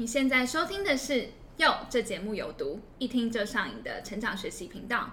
你现在收听的是《哟》，这节目有毒，一听就上瘾的成长学习频道。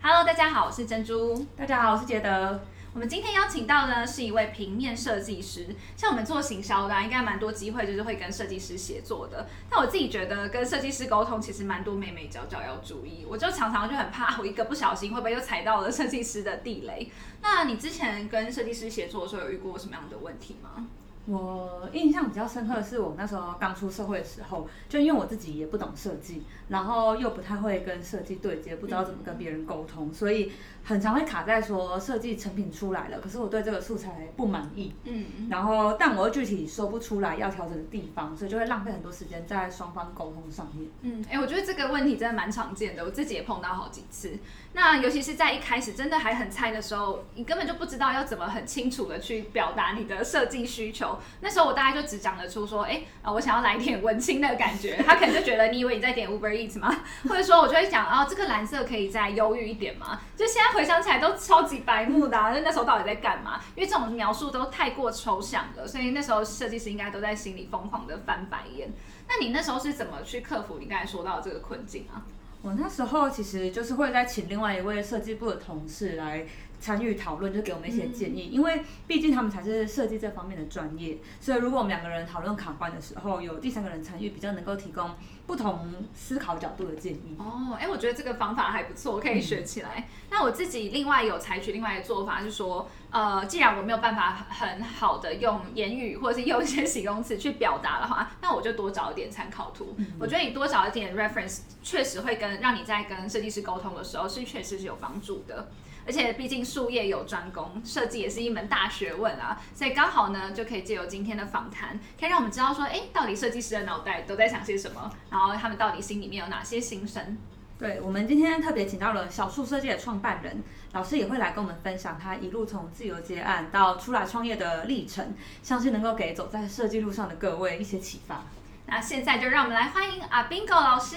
Hello，大家好，我是珍珠。大家好，我是杰德。我们今天邀请到呢是一位平面设计师，像我们做行销的，应该蛮多机会就是会跟设计师协作的。但我自己觉得跟设计师沟通其实蛮多眉眉角角要注意，我就常常就很怕我一个不小心会不会又踩到了设计师的地雷。那你之前跟设计师协作的时候有遇过什么样的问题吗？我印象比较深刻的是，我那时候刚出社会的时候，就因为我自己也不懂设计，然后又不太会跟设计对接，不知道怎么跟别人沟通，所以很常会卡在说设计成品出来了，可是我对这个素材不满意，嗯，然后但我又具体说不出来要调整的地方，所以就会浪费很多时间在双方沟通上面。嗯，哎，我觉得这个问题真的蛮常见的，我自己也碰到好几次。那尤其是在一开始真的还很菜的时候，你根本就不知道要怎么很清楚的去表达你的设计需求。那时候我大概就只讲得出说，哎，啊，我想要来一点文青的感觉。他可能就觉得你以为你在点 Uber Eats 吗？或者说我就会讲，哦，这个蓝色可以再忧郁一点吗？就现在回想起来都超级白目的，就那时候到底在干嘛？因为这种描述都太过抽象了，所以那时候设计师应该都在心里疯狂的翻白眼。那你那时候是怎么去克服你刚才说到这个困境啊？我那时候其实就是会再请另外一位设计部的同事来参与讨论，就给我们一些建议，因为毕竟他们才是设计这方面的专业，所以如果我们两个人讨论卡关的时候，有第三个人参与，比较能够提供不同思考角度的建议。哦，哎，我觉得这个方法还不错，可以学起来。那我自己另外有采取另外的做法，是说。呃，既然我没有办法很好的用言语或者是用一些形容词去表达的话，那我就多找一点参考图。我觉得你多找一点 reference，确实会跟让你在跟设计师沟通的时候是确实是有帮助的。而且毕竟术业有专攻，设计也是一门大学问啊，所以刚好呢就可以借由今天的访谈，可以让我们知道说，哎，到底设计师的脑袋都在想些什么，然后他们到底心里面有哪些心声。对，我们今天特别请到了小树设计的创办人老师，也会来跟我们分享他一路从自由接案到出来创业的历程，相信能够给走在设计路上的各位一些启发。那现在就让我们来欢迎阿宾狗老师。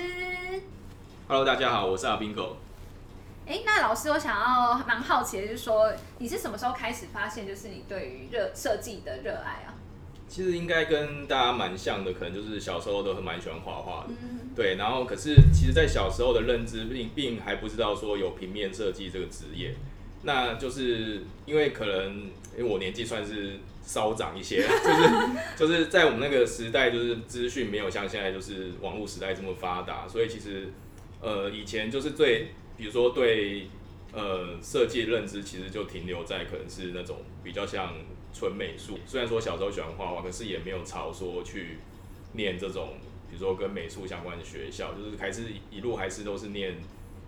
Hello，大家好，我是阿宾狗。哎，那老师，我想要蛮好奇的，就是说你是什么时候开始发现，就是你对于热设计的热爱啊？其实应该跟大家蛮像的，可能就是小时候都是蛮喜欢画画的，嗯对。然后可是其实，在小时候的认知并并还不知道说有平面设计这个职业，那就是因为可能因为我年纪算是稍长一些，就是就是在我们那个时代，就是资讯没有像现在就是网络时代这么发达，所以其实呃以前就是最比如说对呃设计认知，其实就停留在可能是那种比较像。纯美术，虽然说小时候喜欢画画，可是也没有朝说去念这种，比如说跟美术相关的学校，就是还是一路还是都是念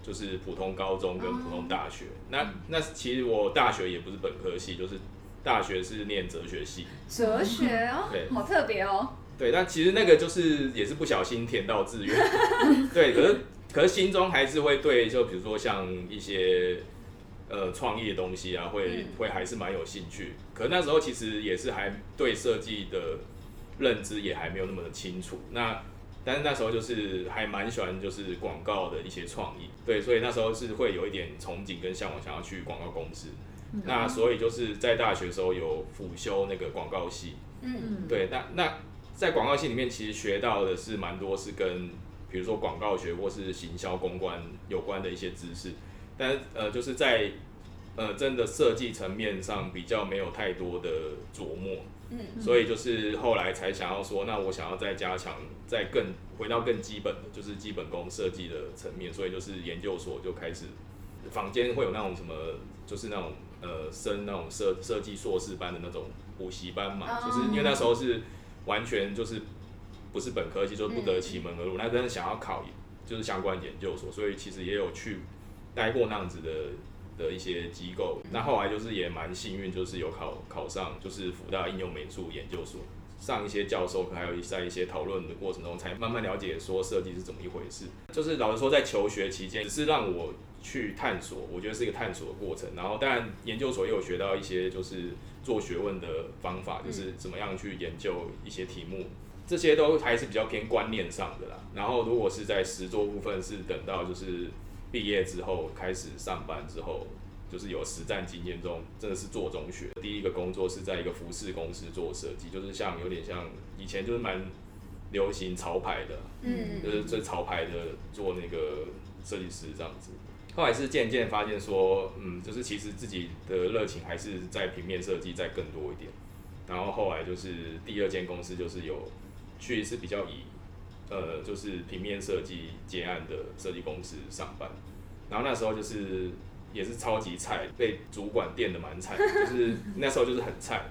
就是普通高中跟普通大学。那那其实我大学也不是本科系，就是大学是念哲学系。哲学哦，对，好特别哦。对，但其实那个就是也是不小心填到志愿。对，可是可是心中还是会对，就比如说像一些。呃，创意的东西啊，会会还是蛮有兴趣。可那时候其实也是还对设计的认知也还没有那么的清楚。那但是那时候就是还蛮喜欢就是广告的一些创意，对，所以那时候是会有一点憧憬跟向往，想要去广告公司。那所以就是在大学的时候有辅修那个广告系，嗯，对。那那在广告系里面，其实学到的是蛮多是跟比如说广告学或是行销公关有关的一些知识。但呃，就是在呃真的设计层面上比较没有太多的琢磨，嗯，所以就是后来才想要说，那我想要再加强，再更回到更基本的，就是基本功设计的层面，所以就是研究所就开始，坊间会有那种什么，就是那种呃升那种设设计硕士班的那种补习班嘛，就是因为那时候是完全就是不是本科系，就不得其门而入，那真的想要考就是相关研究所，所以其实也有去。待过那样子的的一些机构，那后来就是也蛮幸运，就是有考考上，就是福大应用美术研究所，上一些教授课，还有一在一些讨论的过程中，才慢慢了解说设计是怎么一回事。就是老实说，在求学期间，只是让我去探索，我觉得是一个探索的过程。然后，当然研究所也有学到一些就是做学问的方法，就是怎么样去研究一些题目，这些都还是比较偏观念上的啦。然后，如果是在实作部分，是等到就是。毕业之后开始上班之后，就是有实战经验中，真的是做中学。第一个工作是在一个服饰公司做设计，就是像有点像以前就是蛮流行潮牌的，嗯就是最潮牌的做那个设计师这样子。后来是渐渐发现说，嗯，就是其实自己的热情还是在平面设计再更多一点。然后后来就是第二间公司就是有去是比较以呃就是平面设计接案的设计公司上班。然后那时候就是也是超级菜，被主管电的蛮惨，就是那时候就是很菜，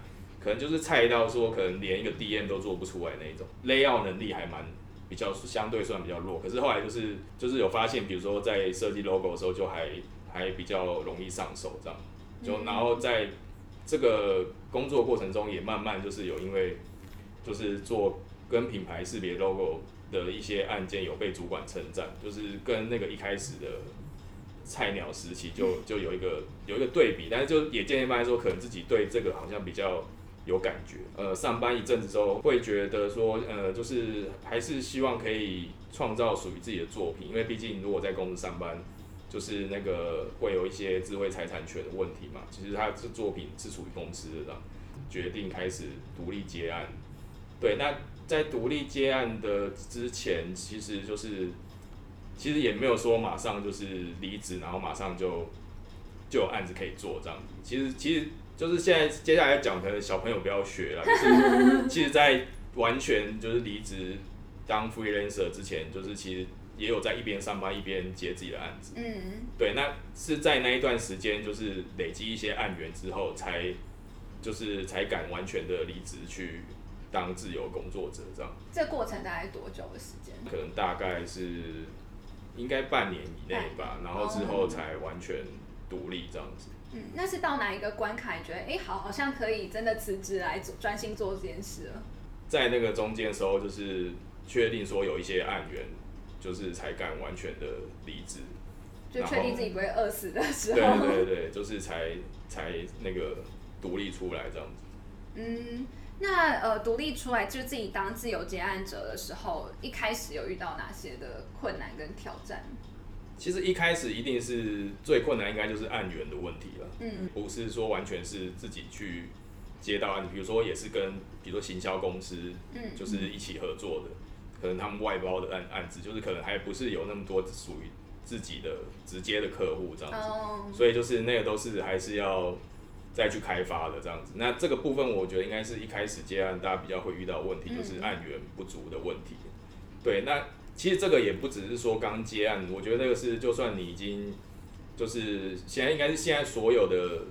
可能就是菜到说可能连一个 DM 都做不出来那一种，layout 能力还蛮比较相对算比较弱。可是后来就是就是有发现，比如说在设计 logo 的时候就还还比较容易上手这样，就然后在这个工作过程中也慢慢就是有因为就是做跟品牌识别 logo 的一些案件有被主管称赞，就是跟那个一开始的菜鸟时期就就有一个有一个对比，但是就也渐渐发现说，可能自己对这个好像比较有感觉。呃，上班一阵子之后，会觉得说，呃，就是还是希望可以创造属于自己的作品，因为毕竟如果在公司上班，就是那个会有一些智慧财产权的问题嘛。其实他这作品是属于公司的，决定开始独立接案。对，那在独立接案的之前，其实就是。其实也没有说马上就是离职，然后马上就就有案子可以做这样子。其实其实就是现在接下来讲，可能小朋友不要学了。就是其实，在完全就是离职当 freelancer 之前，就是其实也有在一边上班一边接自己的案子。嗯，对，那是在那一段时间，就是累积一些案源之后，才就是才敢完全的离职去当自由工作者这样。这过程大概多久的时间？可能大概是应该半年以内吧，然后之后才完全独立这样子。嗯，那是到哪一个关卡，你觉得哎、好，好像可以真的辞职来做专心做这件事了？在那个中间的时候，就是确定说有一些案源，就是才敢完全的离职。就确定自己不会饿死的时候对候。对对，就是才才那个独立出来这样子。嗯，那呃，独立出来就自己当自由接案者的时候，一开始有遇到哪些的困难跟挑战？其实一开始一定是最困难，应该就是案源的问题了。嗯不是说完全是自己去接到案子，比如说也是跟比如说行销公司，嗯就是一起合作的，可能他们外包的案案子，就是可能还不是有那么多属于自己的直接的客户这样子，哦，所以就是那个都是还是要再去开发的这样子。那这个部分我觉得应该是一开始接案大家比较会遇到问题，就是案源不足的问题。对，那其实这个也不只是说刚接案，我觉得那个是就算你已经就是现在应该是现在所有的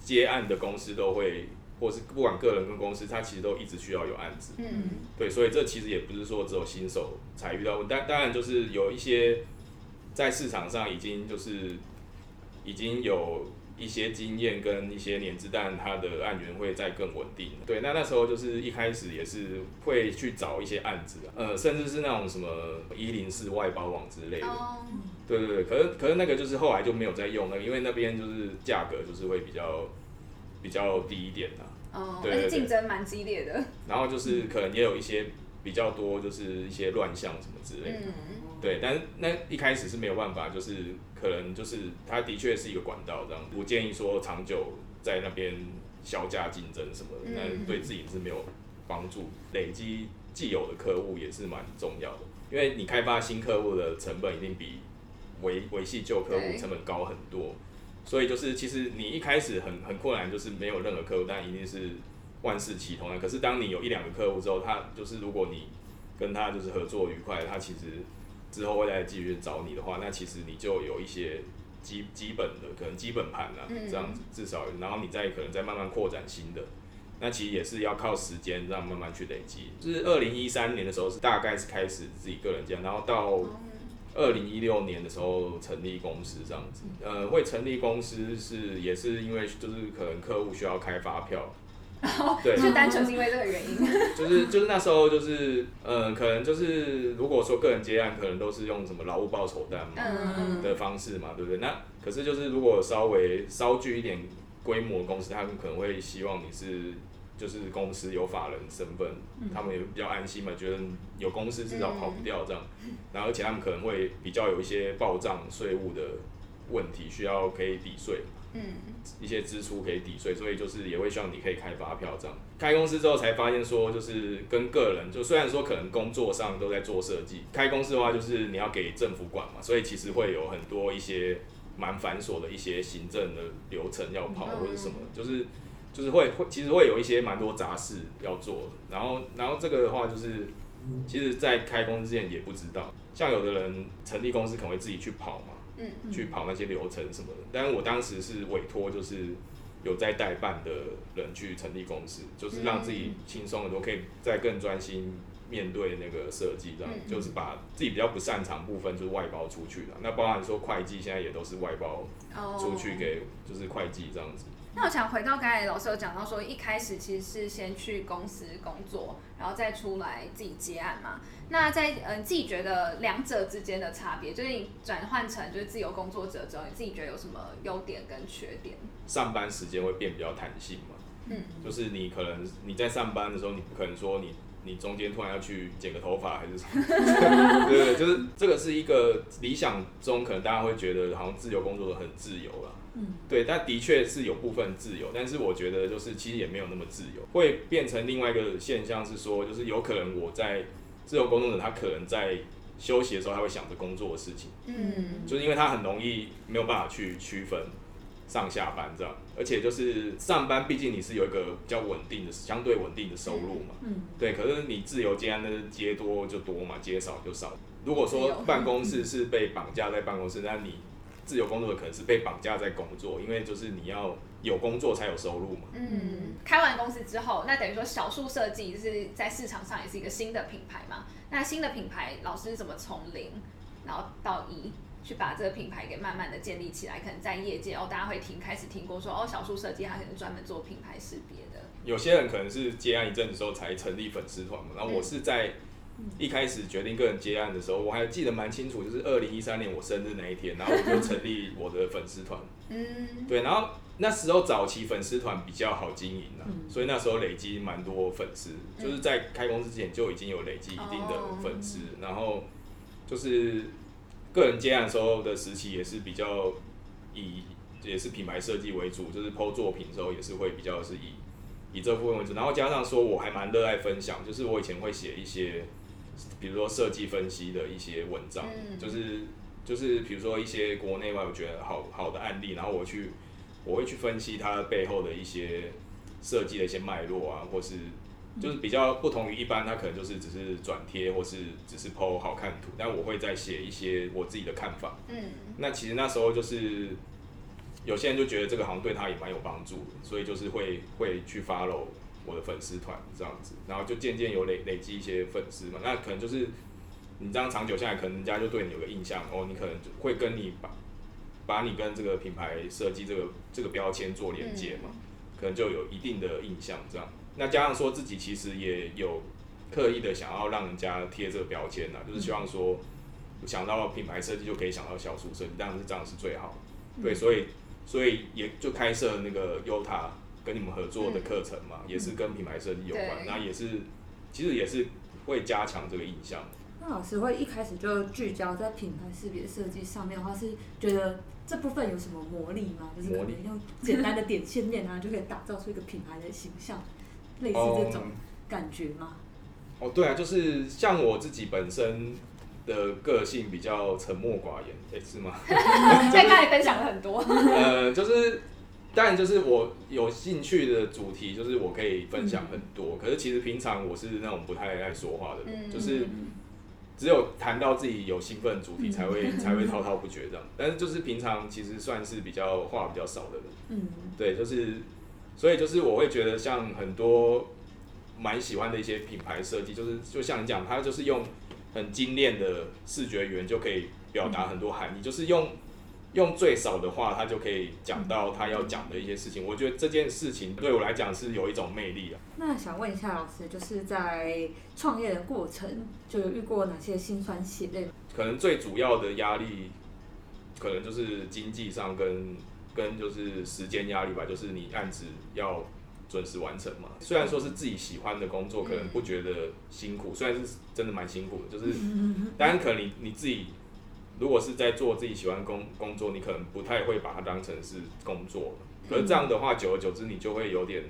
接案的公司都会，或是不管个人跟公司，它其实都一直需要有案子。嗯对，所以这其实也不是说只有新手才遇到问题，但当然就是有一些在市场上已经就是已经有一些经验跟一些年资，但它的案源会再更稳定。对，那那时候就是一开始也是会去找一些案子啊，呃，甚至是那种什么一零四外包网之类的。哦，对对对，可是可是那个就是后来就没有再用那个，因为那边就是价格就是会比较比较低一点的、哦，对竞争蛮激烈的。然后就是可能也有一些比较多就是一些乱象什么之类的。嗯对，但是那一开始是没有办法，就是可能就是它的确是一个管道这样，不建议说长久在那边销价竞争什么的，嗯那对自己是没有帮助。累积既有的客户也是蛮重要的，因为你开发新客户的成本一定比维维系旧客户成本高很多，所以就是其实你一开始很很困难，就是没有任何客户，但一定是万事起头难。可是当你有一两个客户之后，他就是如果你跟他就是合作愉快，他其实之后会再继续找你的话，那其实你就有一些基基本的可能基本盘啦、嗯这样子至少，然后你再可能再慢慢扩展新的。那其实也是要靠时间这样慢慢去累积。就是二零一三年的时候是大概是开始自己个人这样，然后到二零一六年的时候成立公司这样子。呃，会成立公司是也是因为就是可能客户需要开发票，对，就单纯是因为这个原因。就是就是那时候就是呃，可能就是如果说个人接案，可能都是用什么劳务报酬单嘛嗯的方式嘛，对不对？那可是就是如果稍微稍具一点规模的公司，他们可能会希望你是就是公司有法人身份，他们也比较安心嘛，觉得有公司至少跑不掉这样。然后而且他们可能会比较有一些报账税务的问题，需要可以抵税。嗯，一些支出可以抵税，所以就是也会希望你可以开发票这样。开公司之后才发现说，就是跟个人，就虽然说可能工作上都在做设计，开公司的话就是你要给政府管嘛，所以其实会有很多一些蛮繁琐的一些行政的流程要跑或者什么，就是就是会会其实会有一些蛮多杂事要做的。然后然后这个的话就是，其实在开公司之前也不知道，像有的人成立公司可能会自己去跑嘛。嗯去跑那些流程什么的。但是我当时是委托，就是有在代办的人去成立公司，就是让自己轻松很多，可以再更专心面对那个设计，这样、嗯就是把自己比较不擅长部分就是外包出去了。那包含说会计现在也都是外包哦出去给就是会计这样子。那我想回到刚才老师有讲到说，一开始其实是先去公司工作，然后再出来自己接案嘛。那在嗯自己觉得两者之间的差别，就是你转换成就是自由工作者之后，你自己觉得有什么优点跟缺点？上班时间会变比较弹性嘛，嗯，就是你可能你在上班的时候，你不可能说你你中间突然要去剪个头发还是什么，对 对，就是这个是一个理想中可能大家会觉得好像自由工作者很自由啦，嗯，对，但的确是有部分自由，但是我觉得就是其实也没有那么自由，会变成另外一个现象是说，就是有可能我在自由工作者他可能在休息的时候他会想着工作的事情。嗯就是因为他很容易没有办法去区分上下班这样，而且就是上班，毕竟你是有一个比较稳定的、相对稳定的收入嘛，嗯，对。可是你自由接案，的接多就多嘛，接少就少。如果说办公室是被绑架在办公室，那你自由工作者可能是被绑架在工作，因为就是你要有工作才有收入嘛。嗯，开完公司之后，那等于说小树设计就是在市场上也是一个新的品牌嘛。那新的品牌，老师怎么从零然后到一，去把这个品牌给慢慢的建立起来？可能在业界哦，大家会听开始听过说哦，小树设计它可能专门做品牌识别的。有些人可能是接案一阵子之后才成立粉丝团嘛，然后我是在一开始决定个人接案的时候，我还记得蛮清楚，就是二零一三年我生日那一天，然后我就成立我的粉丝团。嗯。对，然后那时候早期粉丝团比较好经营啊，嗯。所以那时候累积蛮多粉丝，就是在开公司之前就已经有累积一定的粉丝，然后就是个人接案的时候的时期也是比较以也是品牌设计为主，就是剖作品的时候也是会比较是以以这部分为主，然后加上说我还蛮热爱分享，就是我以前会写一些，比如说设计分析的一些文章，嗯就是就是比如说一些国内外我觉得好好的案例，然后我去我会去分析它背后的一些设计的一些脉络啊，或是就是比较不同于一般，它可能就是只是转贴或是只是 PO 好看图，但我会再写一些我自己的看法。嗯那其实那时候就是有些人就觉得这个好像对他也蛮有帮助的，所以就是会会去 follow 我的粉丝团这样子，然后就渐渐有累累积一些粉丝嘛，那可能就是你这样长久下来，可能人家就对你有个印象哦，你可能就会跟你把把你跟这个品牌设计这个这个标签做连接嘛，可能就有一定的印象这样。那加上说自己其实也有刻意的想要让人家贴这个标签呐，就是希望说想到品牌设计就可以想到小树设计，当然是这样是最好。对，所以所以也就开设那个优塔跟你们合作的课程嘛，也是跟品牌设计有关，那也是其实也是会加强这个印象。那老师会一开始就聚焦在品牌识别设计上面的话，是觉得这部分有什么魔力吗？就是可魔力能用简单的点线面啊，就可以打造出一个品牌的形象，类似这种感觉吗？哦，对啊，就是像我自己本身的个性比较沉默寡言，诶、是吗？在刚才分享了很多。呃，就是当然就是我有兴趣的主题，就是我可以分享很多。可是其实平常我是那种不太爱说话的人，嗯就是只有谈到自己有兴奋的主题才会、才会滔滔不绝这样。但是就是平常其实算是比较话比较少的人，嗯。对，就是所以就是我会觉得像很多蛮喜欢的一些品牌设计，就是就像你讲，它就是用很精炼的视觉语言就可以表达很多含义，就是用用最少的话，他就可以讲到他要讲的一些事情。我觉得这件事情对我来讲是有一种魅力啊。那想问一下老师，就是在创业的过程，就有遇过哪些辛酸血泪？可能最主要的压力，可能就是经济上跟跟就是时间压力吧，就是你案子要准时完成嘛。虽然说是自己喜欢的工作，可能不觉得辛苦，虽然是真的蛮辛苦的，就是，当然可能你你自己如果是在做自己喜欢工工作，你可能不太会把它当成是工作。可是这样的话，久而久之，你就会有点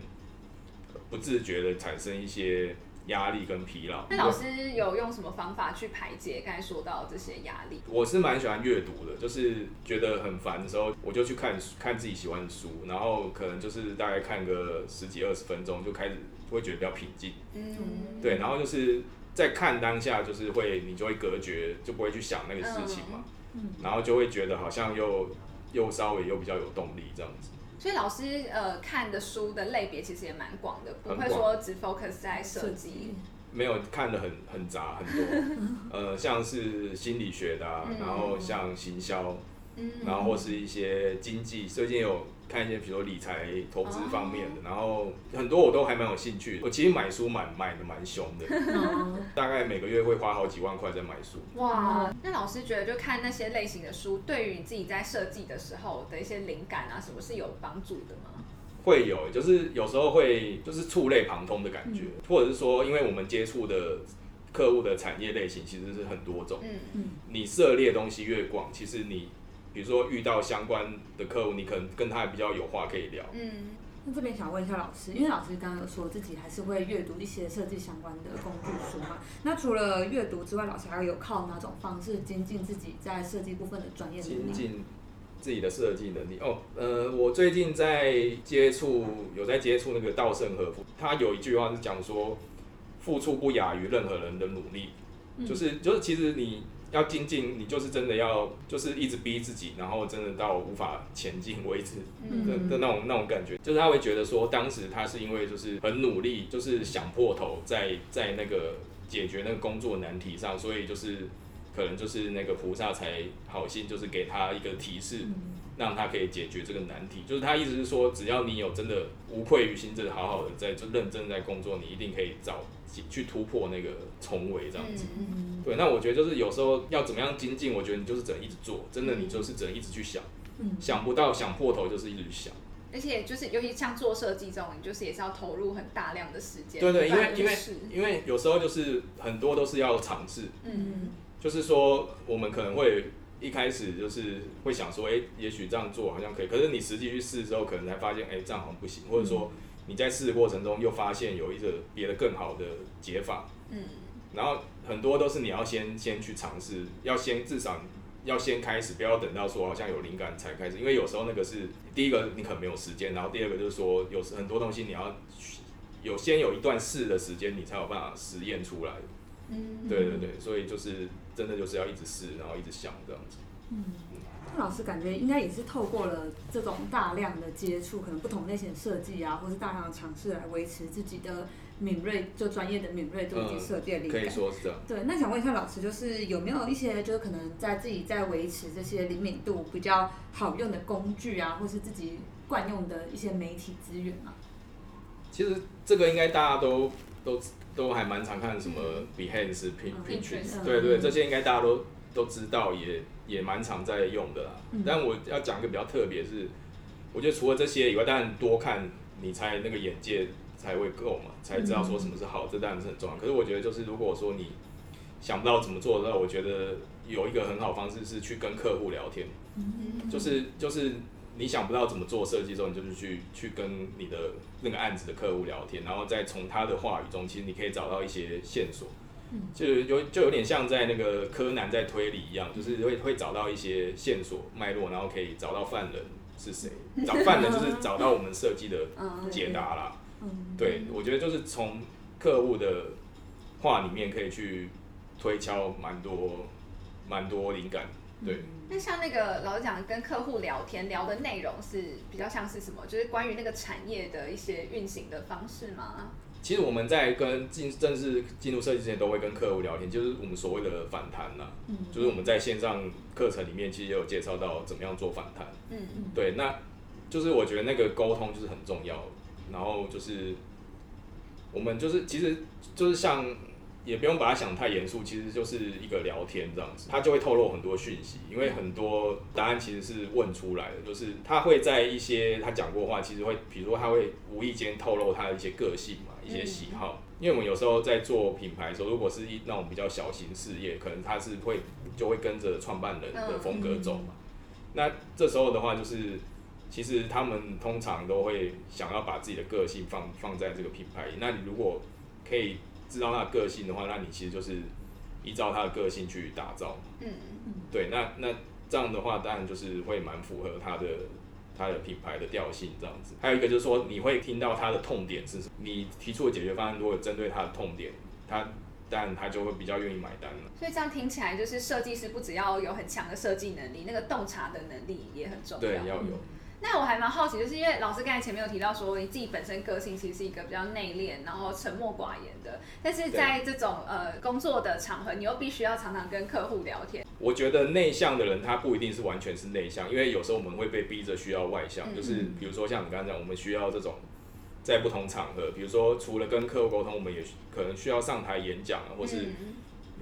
不自觉的产生一些压力跟疲劳。那老师有用什么方法去排解刚才说到这些压力？我是蛮喜欢阅读的，就是觉得很烦的时候，我就去看看自己喜欢的书，然后可能就是大概看个十几二十分钟，就开始会觉得比较平静。嗯，对，然后就是在看当下，就是会你就会隔绝，就不会去想那个事情嘛，嗯然后就会觉得好像又又稍微又比较有动力这样子。所以老师呃看的书的类别其实也蛮广的，不会说只 focus 在设计。没有看的很很杂很多，呃，像是心理学的、啊，嗯然后像行销，嗯，然后或是一些经济，最近有看一些，比如说理财投资方面哦。的，然后很多我都还蛮有兴趣的。我其实买书买买的蛮凶的，嗯 大概每个月会花好几万块在买书。哇，那老师觉得就看那些类型的书，对于你自己在设计的时候的一些灵感啊，什么是有帮助的吗？会有，就是有时候会就是触类旁通的感觉，或者是说，因为我们接触的客户的产业类型其实是很多种，嗯。嗯。你涉猎东西越广，其实你比如说遇到相关的客户，你可能跟他比较有话可以聊。嗯，那这边想问一下老师，因为老师刚刚有说自己还是会阅读一些设计相关的工具书嘛？那除了阅读之外，老师还有靠哪种方式精进自己在设计部分的专业能力？精进自己的设计能力哦。呃，我最近在接触，有在接触那个稻盛和夫，他有一句话是讲说，付出不亚于任何人的努力，就是就是其实你。要精进，你就是真的要，就是一直逼自己，然后真的到无法前进为止嗯。的的那种那种感觉，就是他会觉得说，当时他是因为就是很努力，就是想破头在在那个解决那个工作难题上，所以就是可能就是那个菩萨才好心，就是给他一个提示，让他可以解决这个难题。就是他意思是说，只要你有真的无愧于心，真的好好的在就认真在工作，你一定可以找去突破那个重围这样子。嗯对，那我觉得就是有时候要怎么样精进，我觉得你就是只能一直做，真的你就是只能一直去想，嗯想不到想破头就是一直去想。而且就是尤其像做设计这种，你就是也是要投入很大量的时间。对对，因不为因为因为有时候就是很多都是要尝试，嗯就是说我们可能会一开始就是会想说，哎、也许这样做好像可以，可是你实际去试之后，可能才发现，哎、这样好像不行，或者说你在试的过程中又发现有一个别的更好的解法，嗯。然后很多都是你要先先去尝试，要先至少要先开始，不要等到说好像有灵感才开始，因为有时候那个是第一个你可能没有时间，然后第二个就是说有时很多东西你要有先有一段试的时间，你才有办法实验出来。嗯，对对对，所以就是真的就是要一直试，然后一直想这样子。嗯那老师感觉应该也是透过了这种大量的接触，可能不同类型的设计啊，或是大量的尝试来维持自己的敏锐，就专业的敏锐度以及设计的灵感。可以说是这样。对，那想问一下老师，就是有没有一些就是可能在自己在维持这些灵敏度比较好用的工具啊，或是自己惯用的一些媒体资源啊？其实这个应该大家都都都还蛮常看什么 Behance、Pin 嗯 Pinterest，嗯对对，这些应该大家都都知道，也也蛮常在用的啦。嗯但我要讲一个比较特别是，我觉得除了这些以外，当然多看你才那个眼界才会够嘛，才知道说什么是好，这当然是很重要。可是我觉得就是如果说你想不到怎么做的时候，我觉得有一个很好方式是去跟客户聊天。嗯就是就是你想不到怎么做设计之后，你就是去去跟你的那个案子的客户聊天，然后再从他的话语中，其实你可以找到一些线索。就有就有点像在那个柯南在推理一样，就是会会找到一些线索脉络，然后可以找到犯人是谁。找犯人就是找到我们设计的嗯解答啦。嗯，对，我觉得就是从客户的话里面可以去推敲蛮多蛮多灵感。对，那像那个老师讲跟客户聊天聊的内容是比较像是什么？就是关于那个产业的一些运行的方式吗？其实我们在跟进正式进入设计之前，都会跟客户聊天，就是我们所谓的反弹啦。嗯就是我们在线上课程里面，其实也有介绍到怎么样做反弹。嗯对，那就是我觉得那个沟通就是很重要。然后就是我们就是其实就是像也不用把它想太严肃，其实就是一个聊天这样子，他就会透露很多讯息，因为很多答案其实是问出来的，就是他会在一些他讲过话，其实会，比如说他会无意间透露他的一些个性嘛，一些喜好，因为我们有时候在做品牌的时候，如果是一那种比较小型事业，可能他是会就会跟着创办人的风格走嘛，那这时候的话，就是其实他们通常都会想要把自己的个性放放在这个品牌里，那你如果可以。知道他的个性的话，那你其实就是依照他的个性去打造。嗯嗯。对，那那这样的话，当然就是会蛮符合他的他的品牌的调性这样子。还有一个就是说，你会听到他的痛点是什么？你提出的解决方案如果针对他的痛点，他当然他就会比较愿意买单了。所以这样听起来，就是设计师不只要有很强的设计能力，那个洞察的能力也很重要。对，要有。那我还蛮好奇，就是因为老师刚才前面有提到说，你自己本身个性其实是一个比较内敛，然后沉默寡言的。但是在这种呃工作的场合，你又必须要常常跟客户聊天。我觉得内向的人他不一定是完全是内向，因为有时候我们会被逼着需要外向，就是比如说像你刚刚讲，我们需要这种在不同场合，比如说除了跟客户沟通，我们也可能需要上台演讲啊，或是。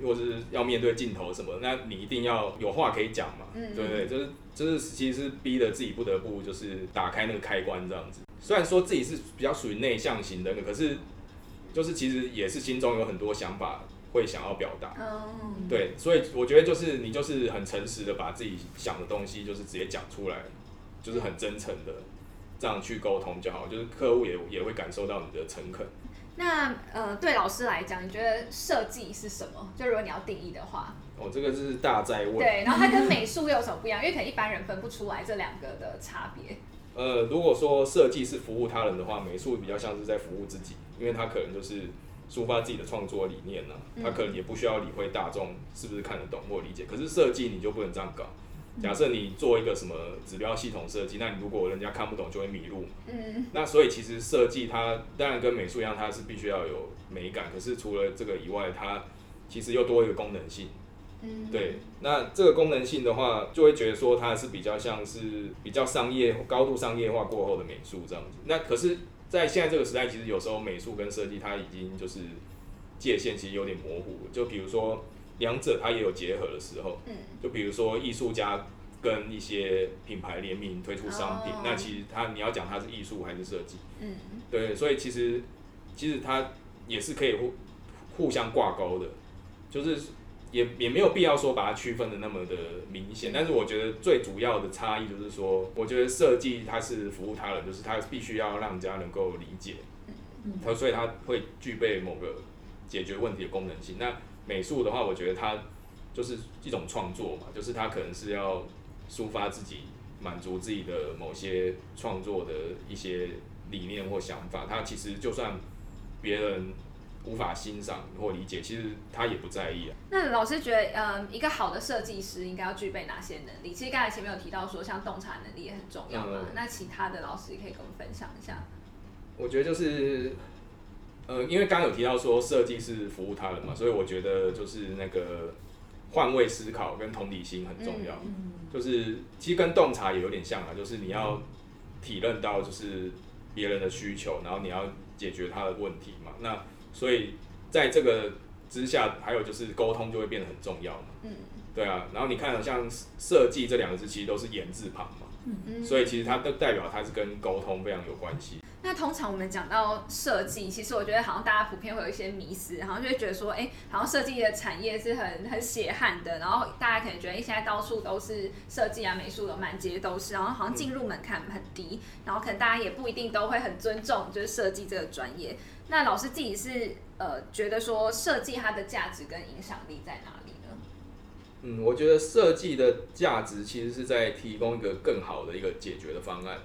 或者是要面对镜头什么，那你一定要有话可以讲嘛，对不对？就是就是其实是逼得自己不得不就是打开那个开关这样子。虽然说自己是比较属于内向型的，可是就是其实也是心中有很多想法会想要表达。对，所以我觉得就是你就是很诚实的把自己想的东西就是直接讲出来，就是很真诚的这样去沟通就好，就是客户也也会感受到你的诚恳。那呃，对老师来讲，你觉得设计是什么？就如果你要定义的话，哦，这个是大在问。对，然后它跟美术 又有什么不一样？因为可能一般人分不出来这两个的差别。呃，如果说设计是服务他人的话，美术比较像是在服务自己，因为他可能就是抒发自己的创作理念呢，他可能也不需要理会大众是不是看得懂或理解。可是设计你就不能这样搞。假设你做一个什么指标系统设计，那你如果人家看不懂，就会迷路。嗯。那所以其实设计它当然跟美术一样，它是必须要有美感。可是除了这个以外，它其实又多一个功能性。嗯。对。那这个功能性的话，就会觉得说它是比较像是比较商业、高度商业化过后的美术这样子。那可是，在现在这个时代，其实有时候美术跟设计它已经就是界限其实有点模糊。就比如说。两者它也有结合的时候，嗯，就比如说艺术家跟一些品牌联名推出商品，那其实它你要讲它是艺术还是设计，嗯，对，所以其实其实它也是可以互互相挂钩的，就是也也没有必要说把它区分的那么的明显，但是我觉得最主要的差异就是说，我觉得设计它是服务他人，就是它必须要让人家能够理解，嗯，它所以它会具备某个解决问题的功能性，那。美术的话，我觉得它就是一种创作嘛，就是它可能是要抒发自己、满足自己的某些创作的一些理念或想法。它其实就算别人无法欣赏或理解，其实他也不在意啊。那老师觉得，嗯，一个好的设计师应该要具备哪些能力？其实刚才前面有提到说，像洞察能力也很重要嘛。那其他的老师也可以跟我们分享一下。我觉得就是。呃，因为刚刚有提到说设计是服务他人嘛，所以我觉得就是那个换位思考跟同理心很重要。就是其实跟洞察也有点像啊，就是你要体认到就是别人的需求，然后你要解决他的问题嘛。那所以在这个之下，还有就是沟通就会变得很重要嘛。嗯，对啊。然后你看像设计这两个字，其实都是言字旁嘛。嗯所以其实它都代表它是跟沟通非常有关系。那通常我们讲到设计，其实我觉得好像大家普遍会有一些迷思，然后就会觉得说，哎，好像设计的产业是很很血汗的，然后大家可能觉得，哎，现在到处都是设计啊、美术的，满街都是，然后好像进入门槛很低，然后可能大家也不一定都会很尊重就是设计这个专业。那老师自己是呃觉得说，设计它的价值跟影响力在哪里呢？嗯，我觉得设计的价值其实是在提供一个更好的一个解决的方案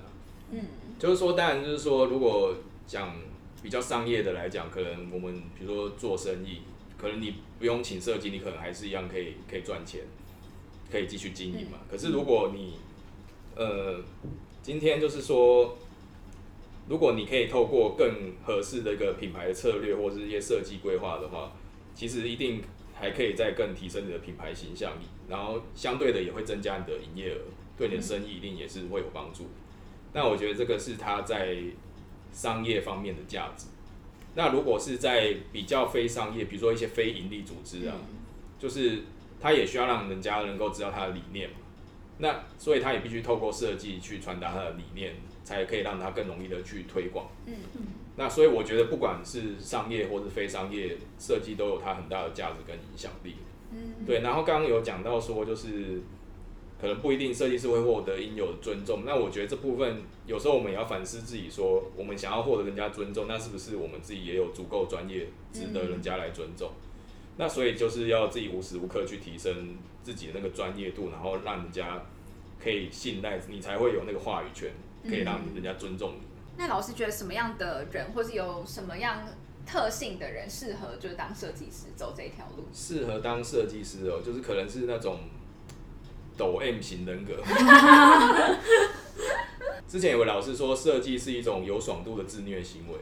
嗯。就是说，当然就是说，如果讲比较商业的来讲，可能我们比如说做生意，可能你不用请设计，你可能还是一样可以可以赚钱，可以继续经营嘛。可是如果你呃今天就是说，如果你可以透过更合适的一个品牌的策略或者是一些设计规划的话，其实一定还可以再更提升你的品牌形象力，然后相对的也会增加你的营业额，对你的生意一定也是会有帮助。那我觉得这个是它在商业方面的价值，那如果是在比较非商业，比如说一些非盈利组织啊，就是它也需要让人家能够知道它的理念嘛。那所以它也必须透过设计去传达它的理念，才可以让它更容易的去推广。嗯嗯那所以我觉得不管是商业或是非商业，设计都有它很大的价值跟影响力。嗯，对，然后刚刚有讲到说，就是可能不一定设计师会获得应有的尊重。那我觉得这部分有时候我们也要反思自己，说我们想要获得人家尊重，那是不是我们自己也有足够专业，值得人家来尊重？那所以就是要自己无时无刻去提升自己的那个专业度，然后让人家可以信赖你，才会有那个话语权，可以让人家尊重你。那老师觉得什么样的人，或是有什么样特性的人适合就是当设计师走这条路？适合当设计师哦，就是可能是那种抖 M 型人格。之前有个老师说，设计是一种有爽度的自虐行为，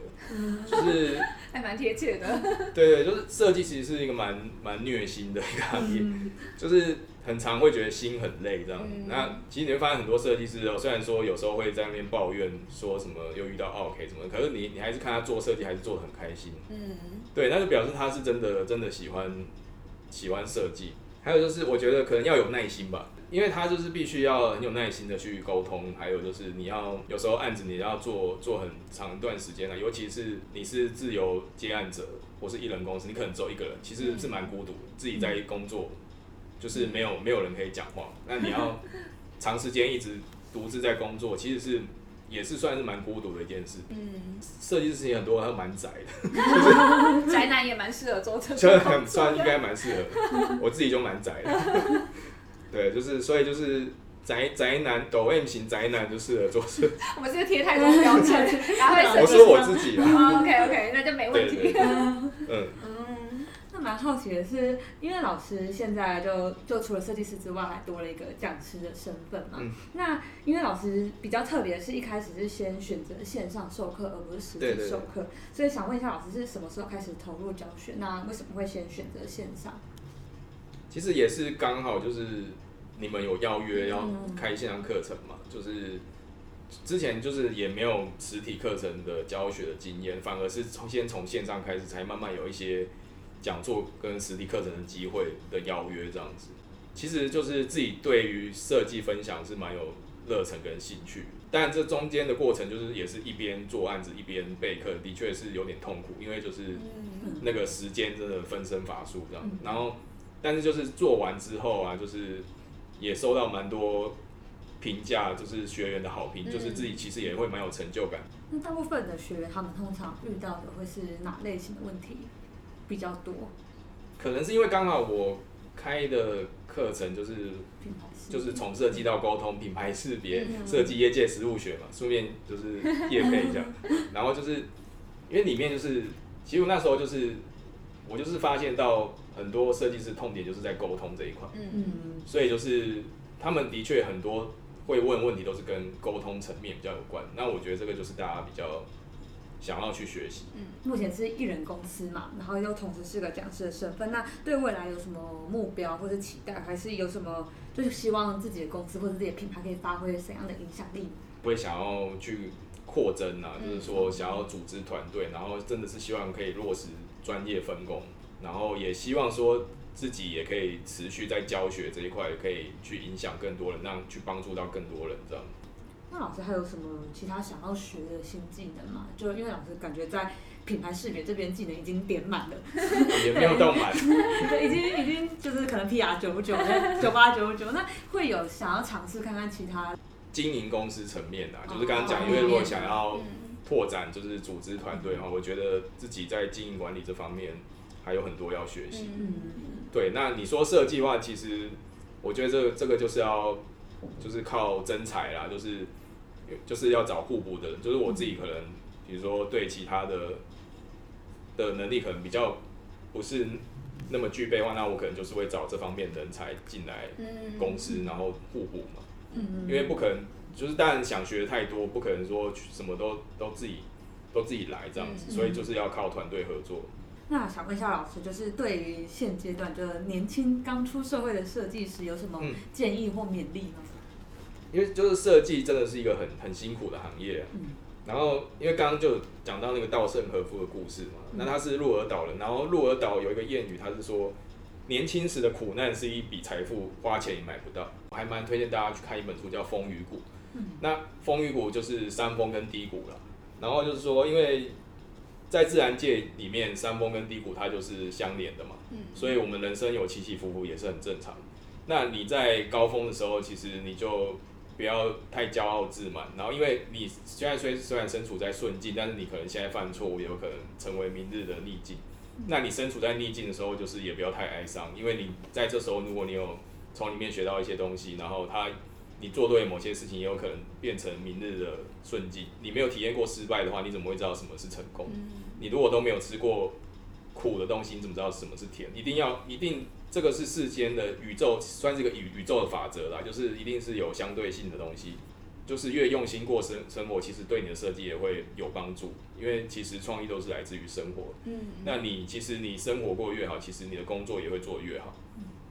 就是 还蛮贴切的。对对，就是设计其实是一个蛮蛮虐心的一个行业，就是很常会觉得心很累这样。嗯那其实你会发现很多设计师哦，虽然说有时候会在那边抱怨说什么又遇到 OK 什么的，可是你你还是看他做设计还是做的很开心。嗯对，那就表示他是真的真的喜欢喜欢设计。还有就是，我觉得可能要有耐心吧，因为他就是必须要很有耐心的去沟通。还有就是，你要有时候案子你要做做很长一段时间啊，尤其是你是自由接案者或是艺人公司，你可能只有一个人，其实是蛮孤独的，自己在工作，就是没有没有人可以讲话。那你要 长时间一直独自在工作，其实是也是算是蛮孤独的一件事。嗯，设计师也很多，他蛮宅的。宅男也蛮适合做这虽然很。算应该蛮适合，我自己就蛮宅的。对，就是所以就是宅宅男抖 M 型宅男就适合做设计。我们是不是贴太多标签，然后我说我自己啦，OK OK，那就没问题。嗯，蛮好奇的是，因为老师现在就就除了设计师之外，还多了一个讲师的身份嘛。嗯那因为老师比较特别，是一开始是先选择线上授课，而不是实对对对体授课，所以想问一下老师是什么时候开始投入教学？那为什么会先选择线上？其实也是刚好就是你们有邀约要嗯开线上课程嘛，就是之前就是也没有实体课程的教学的经验，反而是从先从线上开始，才慢慢有一些讲座跟实体课程的机会的邀约这样子。其实就是自己对于设计分享是蛮有热忱跟兴趣，但这中间的过程就是也是一边做案子一边备课，的确是有点痛苦，因为就是嗯那个时间真的分身乏术这样嗯。然后，但是就是做完之后啊，就是也收到蛮多评价，就是学员的好评，嗯就是自己其实也会蛮有成就感。那大部分的学员他们通常遇到的会是哪类型的问题比较多？可能是因为刚好我开的课程就是品牌就是从设计到沟通、品牌识别、嗯设计业界实务学嘛，顺便就是业配一下。然后就是因为里面就是，其实我那时候就是我就是发现到很多设计师痛点就是在沟通这一块。嗯嗯所以就是他们的确很多会问问题都是跟沟通层面比较有关。那我觉得这个就是大家比较想要去学习。嗯目前是艺人公司嘛，然后又同时是个讲师的身份，那对未来有什么目标或者期待，还是有什么就是希望自己的公司或者自己的品牌可以发挥怎样的影响力？会想要去扩增啊，嗯就是说想要组织团队，然后真的是希望可以落实专业分工，然后也希望说自己也可以持续在教学这一块，可以去影响更多人，让去帮助到更多人这样。那老师还有什么其他想要学的新技能吗？就因为老师感觉在品牌识别这边技能已经点满了，也没有到满，对，已经已经就是可能 PR 九九、九八九九，那会有想要尝试看看其他经营公司层面啊，哦就是刚刚讲，因为如果想要嗯拓展就是组织团队的话，我觉得自己在经营管理这方面还有很多要学习。嗯对，那你说设计的话，其实我觉得这个这个就是要就是靠真才啦，就是就是要找互补的人，就是我自己可能比如说对其他的的能力可能比较不是那么具备的话，那我可能就是会找这方面的人才进来嗯公司，然后互补嘛。嗯因为不可能，就是当然想学太多，不可能说什么都都自己都自己来这样子，嗯所以就是要靠团队合作。那想问一下老师，就是对于现阶段就是年轻刚出社会的设计师有什么嗯建议或勉励吗？因为就是设计真的是一个很很辛苦的行业啊、嗯然后因为刚刚就讲到那个稻盛和夫的故事嘛，那他是鹿儿岛人，然后鹿儿岛有一个谚语，他是说年轻时的苦难是一笔财富，花钱也买不到。我还蛮推荐大家去看一本书叫《风雨谷》，那风雨谷就是山峰跟低谷了。然后就是说，因为在自然界里面，山峰跟低谷它就是相连的嘛，所以我们人生有起起伏伏也是很正常。那你在高峰的时候，其实你就不要太骄傲自满，然后因为你现在虽虽然身处在顺境，但是你可能现在犯错误，也有可能成为明日的逆境。那你身处在逆境的时候，就是也不要太哀伤，因为你在这时候，如果你有从里面学到一些东西，然后它你做对某些事情，也有可能变成明日的顺境。你没有体验过失败的话，你怎么会知道什么是成功？你如果都没有吃过苦的东西，你怎么知道什么是甜？一定要一定，这个是世间的宇宙，算是一个宇宇宙的法则啦，就是一定是有相对性的东西。就是越用心过生生活，其实对你的设计也会有帮助，因为其实创意都是来自于生活。嗯，那你其实你生活过越好，其实你的工作也会做越好。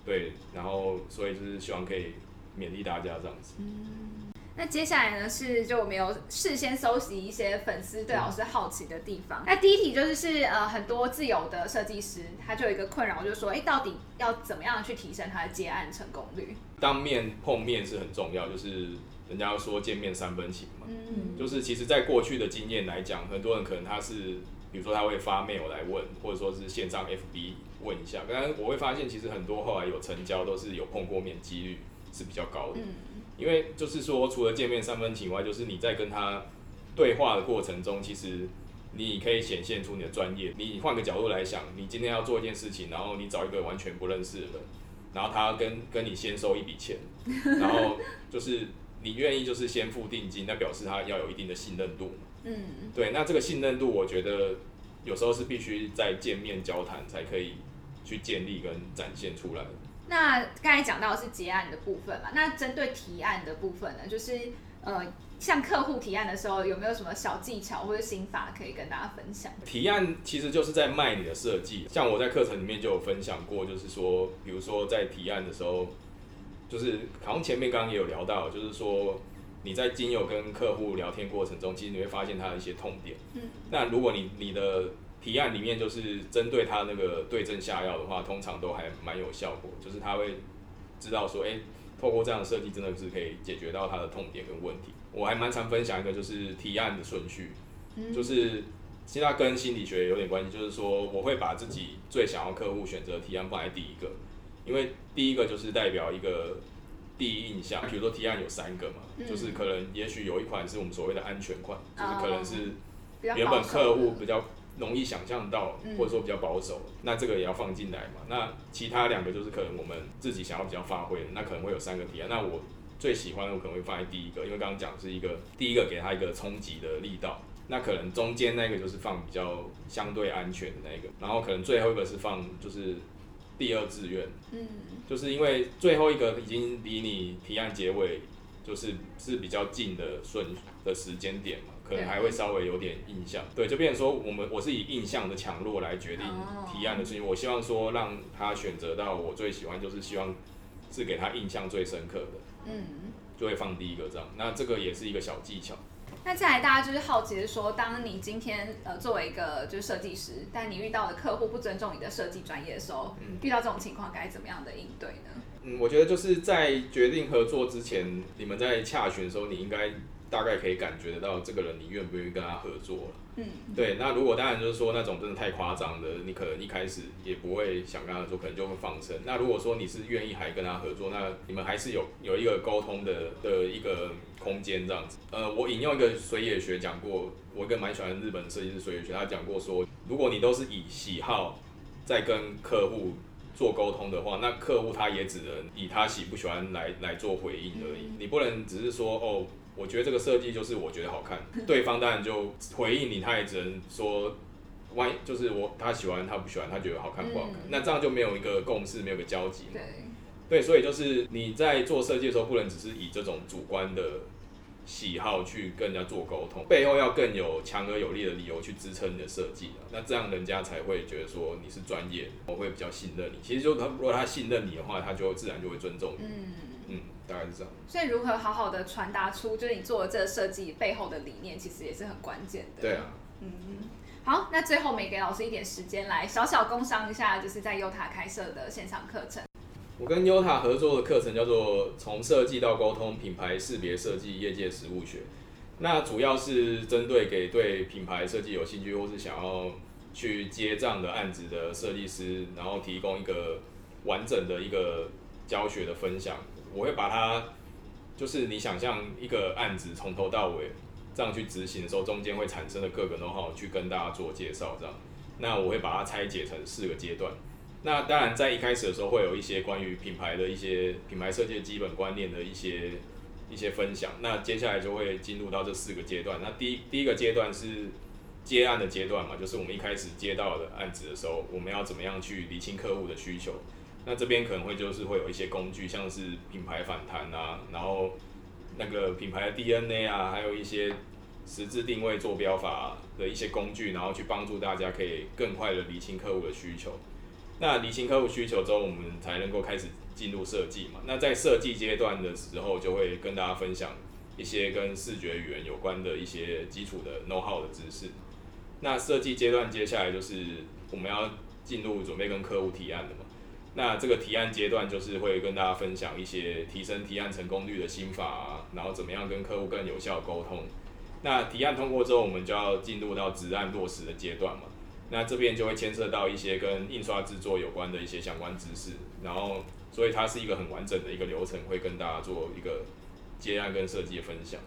对，然后所以就是希望可以勉励大家这样子。嗯，那接下来呢是就我们有事先搜集一些粉丝对老师好奇的地方。那第一题就是是呃很多自由的设计师他就有一个困扰，就是说哎到底要怎么样去提升他的接案成功率？当面碰面是很重要，就是。人家说见面三分情嘛，嗯就是其实，在过去的经验来讲，很多人可能他是，比如说他会发 mail 来问，或者说是线上 FB 问一下。但是我会发现，其实很多后来有成交，都是有碰过面，几率是比较高的。因为就是说，除了见面三分情外，就是你在跟他对话的过程中，其实你可以显现出你的专业。你换个角度来想，你今天要做一件事情，然后你找一个完全不认识的人，然后他跟跟你先收一笔钱，然后就是。你愿意就是先付定金，那表示他要有一定的信任度。嗯，对，那这个信任度，我觉得有时候是必须在见面交谈才可以去建立跟展现出来。那刚才讲到的是结案的部分嘛，那针对提案的部分呢，就是呃，向客户提案的时候，有没有什么小技巧或者心法可以跟大家分享？提案其实就是在卖你的设计，像我在课程里面就有分享过，就是说，比如说在提案的时候。就是好像前面刚刚也有聊到，就是说你在经由跟客户聊天过程中，其实你会发现他的一些痛点。嗯。那如果你你的提案里面就是针对他那个对症下药的话，通常都还蛮有效果。就是他会知道说，哎，透过这样的设计，真的是可以解决到他的痛点跟问题。我还蛮常分享一个，就是提案的顺序。嗯。就是其实它跟心理学有点关系，就是说我会把自己最想要客户选择提案放在第一个。因为第一个就是代表一个第一印象，比如说提案有三个嘛，就是可能也许有一款是我们所谓的安全款，就是可能是原本客户比较容易想象到，或者说比较保守，那这个也要放进来嘛。那其他两个就是可能我们自己想要比较发挥的，那可能会有三个提案。那我最喜欢的我可能会放在第一个，因为刚刚讲是一个第一个给他一个冲击的力道，那可能中间那个就是放比较相对安全的那个，然后可能最后一个是放就是。第二志愿，嗯，就是因为最后一个已经离你提案结尾，就是是比较近的顺的时间点嘛，可能还会稍微有点印象，对，就变成说我们我是以印象的强弱来决定提案的事情，我希望说让他选择到我最喜欢，就是希望是给他印象最深刻的，嗯，就会放第一个这样，那这个也是一个小技巧。那再来，大家就是好奇的说，当你今天呃作为一个就是设计师，但你遇到的客户不尊重你的设计专业的时候，遇到这种情况该怎么样的应对呢？嗯，我觉得就是在决定合作之前，你们在洽询的时候，你应该。大概可以感觉得到这个人你愿不愿意跟他合作了。嗯，对。那如果当然就是说那种真的太夸张的，你可能一开始也不会想跟他合作，可能就会放生。那如果说你是愿意还跟他合作，那你们还是有有一个沟通的的一个空间这样子。呃，我引用一个水野学讲过，我一个蛮喜欢日本设计师水野学，他讲过说，如果你都是以喜好在跟客户做沟通的话，那客户他也只能以他喜不喜欢来来做回应而已。你不能只是说哦。我觉得这个设计就是我觉得好看，对方当然就回应你，他也只能说，万一就是我他喜欢他不喜欢，他觉得好看不好看，那这样就没有一个共识，没有个交集。对，对，所以就是你在做设计的时候，不能只是以这种主观的喜好去跟人家做沟通，背后要更有强而有力的理由去支撑你的设计那这样人家才会觉得说你是专业，我会比较信任你。其实就他如果他信任你的话，他就自然就会尊重你。嗯嗯。大概是这样。所以如何好好的传达出就是你做的这个设计背后的理念，其实也是很关键的。对啊，嗯，好，那最后我们也给老师一点时间来小小工商一下，就是在优塔开设的线上课程。我跟优塔合作的课程叫做《从设计到沟通：品牌识别设计业界实务学》。那主要是针对给对品牌设计有兴趣或是想要去接账的案子的设计师，然后提供一个完整的一个教学的分享。我会把它，就是你想象一个案子从头到尾这样去执行的时候，中间会产生的各个 know how 去跟大家做介绍，这样。那我会把它拆解成四个阶段。那当然，在一开始的时候会有一些关于品牌的一些品牌设计的基本观念的一些一些分享。那接下来就会进入到这四个阶段。那第一第一个阶段是接案的阶段嘛，就是我们一开始接到的案子的时候，我们要怎么样去理清客户的需求。那这边可能会就是会有一些工具，像是品牌反弹啊，然后那个品牌的 DNA 啊，还有一些实质定位坐标法的一些工具，然后去帮助大家可以更快的理清客户的需求。那理清客户需求之后，我们才能够开始进入设计嘛。那在设计阶段的时候，就会跟大家分享一些跟视觉语言有关的一些基础的 know how 的知识。那设计阶段接下来就是我们要进入准备跟客户提案的嘛。那这个提案阶段就是会跟大家分享一些提升提案成功率的心法啊，然后怎么样跟客户更有效沟通。那提案通过之后，我们就要进入到执案落实的阶段嘛。那这边就会牵涉到一些跟印刷制作有关的一些相关知识，然后所以它是一个很完整的一个流程，会跟大家做一个接案跟设计的分享。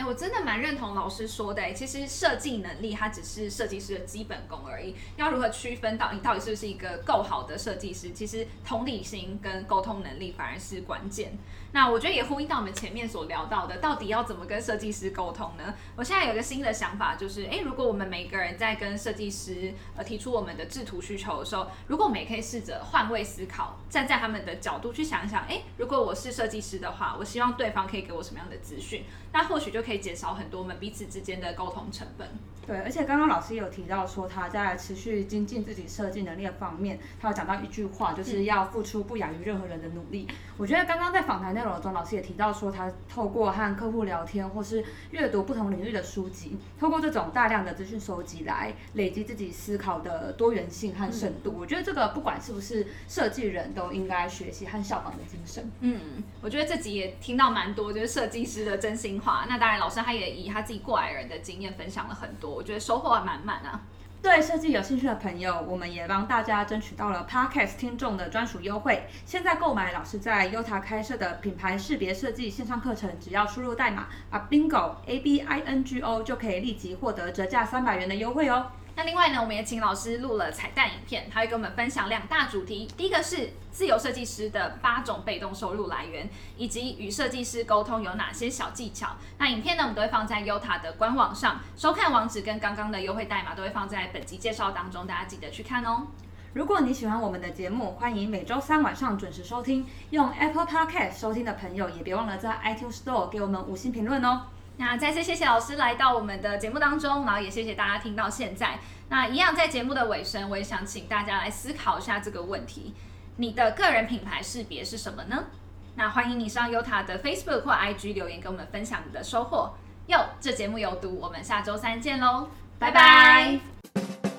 哎，我真的蛮认同老师说的。其实设计能力它只是设计师的基本功而已。要如何区分到你到底是不是一个够好的设计师？其实同理心跟沟通能力反而是关键。那我觉得也呼应到我们前面所聊到的，到底要怎么跟设计师沟通呢？我现在有个新的想法，就是诶，如果我们每个人在跟设计师呃提出我们的制图需求的时候，如果我们也可以试着换位思考，站在他们的角度去想想，诶，如果我是设计师的话，我希望对方可以给我什么样的资讯？那或许就可以减少很多我们彼此之间的沟通成本。对，而且刚刚老师有提到说他在持续精进自己设计能力的方面，他有讲到一句话，就是要付出不亚于任何人的努力。我觉得刚刚在访谈内容中，老师也提到说，他透过和客户聊天，或是阅读不同领域的书籍，透过这种大量的资讯收集来累积自己思考的多元性和深度。我觉得这个不管是不是设计人都应该学习和效仿的精神。嗯，我觉得这集也听到蛮多，就是设计师的真心话。那当然，老师他也以他自己过来人的经验分享了很多，我觉得收获还满满啊。对设计有兴趣的朋友，我们也帮大家争取到了 Podcast 听众的专属优惠。现在购买老师在优塔开设的品牌识别设计线上课程，只要输入代码 a bingo a b i n g o 就可以立即获得折价三百元的优惠哦。那另外呢，我们也请老师录了彩蛋影片，他会跟我们分享两大主题。第一个是自由设计师的八种被动收入来源，以及与设计师沟通有哪些小技巧。那影片呢，我们都会放在优塔的官网上，收看网址跟刚刚的优惠代码都会放在本集介绍当中，大家记得去看哦。如果你喜欢我们的节目，欢迎每周三晚上准时收听。用 Apple Podcast 收听的朋友，也别忘了在 iTunes Store 给我们五星评论哦。那再次谢谢老师来到我们的节目当中，然后也谢谢大家听到现在。那一样在节目的尾声，我也想请大家来思考一下这个问题：你的个人品牌识别是什么呢？那欢迎你上优塔的 Facebook 或 IG 留言跟我们分享你的收获。哟，这节目有毒，我们下周三见喽，拜拜。